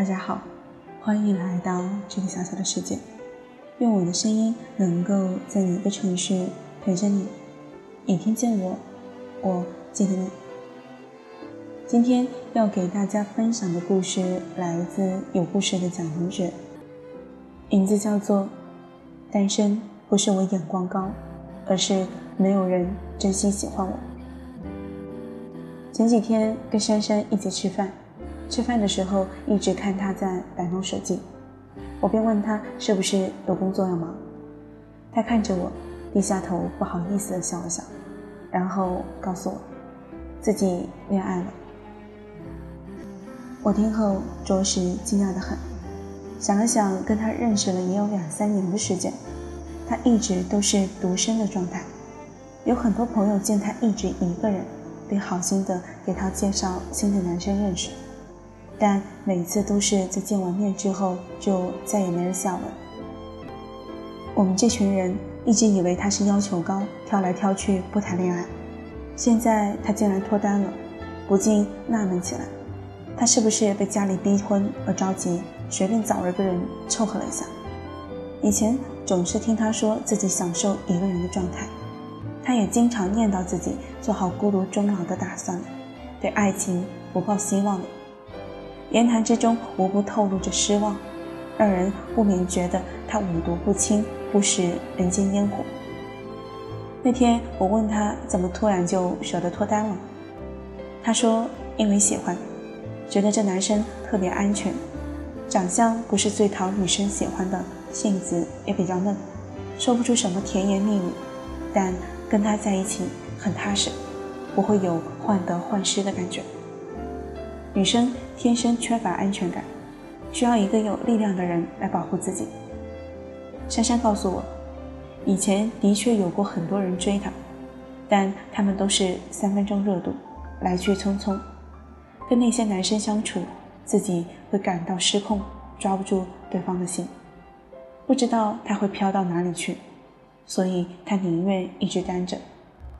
大家好，欢迎来到这个小小的世界。愿我的声音能够在你的城市陪着你，你听见我，我记得你。今天要给大家分享的故事来自有故事的讲读者，名字叫做《单身不是我眼光高，而是没有人真心喜欢我》。前几天跟珊珊一起吃饭。吃饭的时候一直看他在摆弄手机，我便问他是不是有工作要忙。他看着我，低下头，不好意思的笑了笑，然后告诉我，自己恋爱了。我听后着实惊讶的很，想了想，跟他认识了也有两三年的时间，他一直都是独身的状态，有很多朋友见他一直一个人，便好心的给他介绍新的男生认识。但每次都是在见完面之后，就再也没人下文。我们这群人一直以为他是要求高，挑来挑去不谈恋爱。现在他竟然脱单了，不禁纳闷起来：他是不是被家里逼婚而着急，随便找了个人凑合了一下？以前总是听他说自己享受一个人的状态，他也经常念叨自己做好孤独终老的打算，对爱情不抱希望了。言谈之中无不透露着失望，让人不免觉得他五毒不侵，不食人间烟火。那天我问他怎么突然就舍得脱单了，他说因为喜欢，觉得这男生特别安全，长相不是最讨女生喜欢的，性子也比较嫩，说不出什么甜言蜜语，但跟他在一起很踏实，不会有患得患失的感觉。女生天生缺乏安全感，需要一个有力量的人来保护自己。珊珊告诉我，以前的确有过很多人追她，但他们都是三分钟热度，来去匆匆。跟那些男生相处，自己会感到失控，抓不住对方的心，不知道他会飘到哪里去，所以他宁愿一直单着，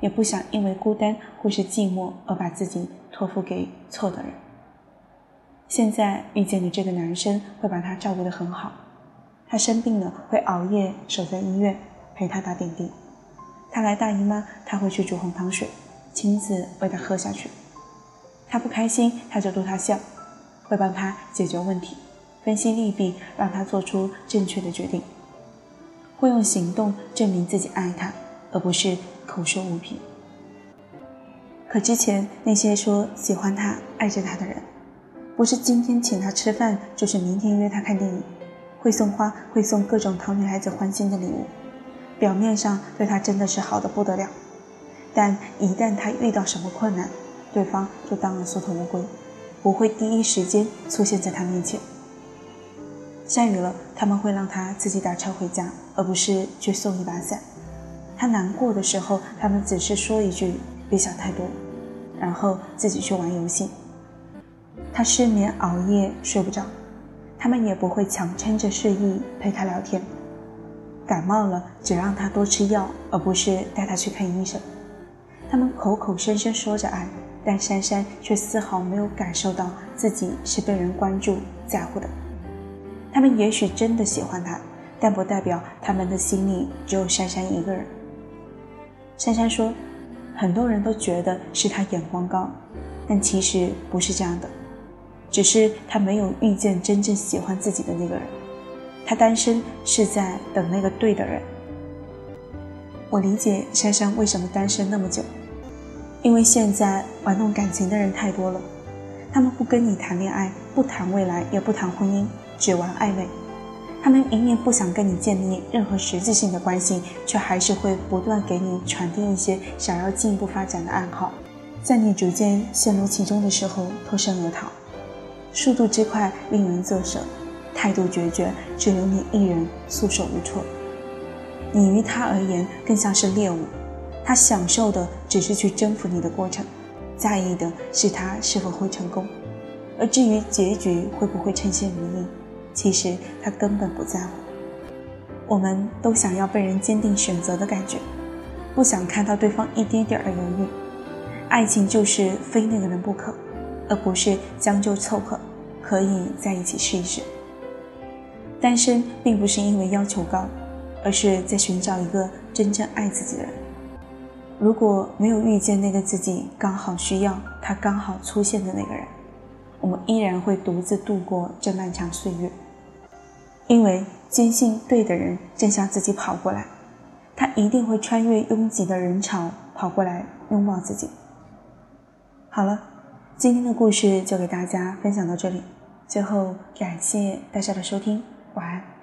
也不想因为孤单或是寂寞而把自己托付给错的人。现在遇见的这个男生会把她照顾得很好，她生病了会熬夜守在医院陪她打点滴，她来大姨妈他会去煮红糖水，亲自喂她喝下去。她不开心他就逗她笑，会帮她解决问题，分析利弊，让她做出正确的决定，会用行动证明自己爱她，而不是口说无凭。可之前那些说喜欢他、爱着他的人。不是今天请他吃饭，就是明天约他看电影，会送花，会送各种讨女孩子欢心的礼物，表面上对他真的是好的不得了，但一旦他遇到什么困难，对方就当了缩头乌龟，不会第一时间出现在他面前。下雨了，他们会让他自己打车回家，而不是去送一把伞。他难过的时候，他们只是说一句“别想太多”，然后自己去玩游戏。他失眠熬夜睡不着，他们也不会强撑着睡意陪他聊天。感冒了只让他多吃药，而不是带他去看医生。他们口口声声说着爱，但珊珊却丝毫没有感受到自己是被人关注在乎的。他们也许真的喜欢他，但不代表他们的心里只有珊珊一个人。珊珊说，很多人都觉得是他眼光高，但其实不是这样的。只是他没有遇见真正喜欢自己的那个人，他单身是在等那个对的人。我理解珊珊为什么单身那么久，因为现在玩弄感情的人太多了，他们不跟你谈恋爱，不谈未来，也不谈婚姻，只玩暧昧。他们明明不想跟你建立任何实质性的关系，却还是会不断给你传递一些想要进一步发展的暗号，在你逐渐陷入其中的时候脱身而逃。速度之快令人啧舌，态度决绝，只有你一人束手无措。你于他而言更像是猎物，他享受的只是去征服你的过程，在意的是他是否会成功，而至于结局会不会称心如意，其实他根本不在乎。我们都想要被人坚定选择的感觉，不想看到对方一丁点儿的犹豫。爱情就是非那个人不可。而不是将就凑合，可以在一起试一试。单身并不是因为要求高，而是在寻找一个真正爱自己的人。如果没有遇见那个自己刚好需要他刚好出现的那个人，我们依然会独自度过这漫长岁月，因为坚信对的人正向自己跑过来，他一定会穿越拥挤的人潮跑过来拥抱自己。好了，今天的故事就给大家分享到这里，最后感谢大家的收听。晚安。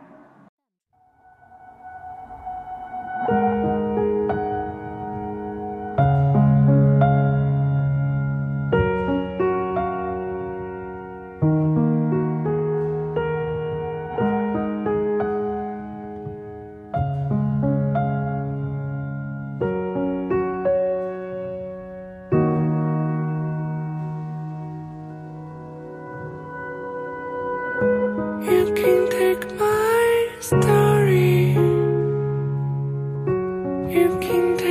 like my story. You can.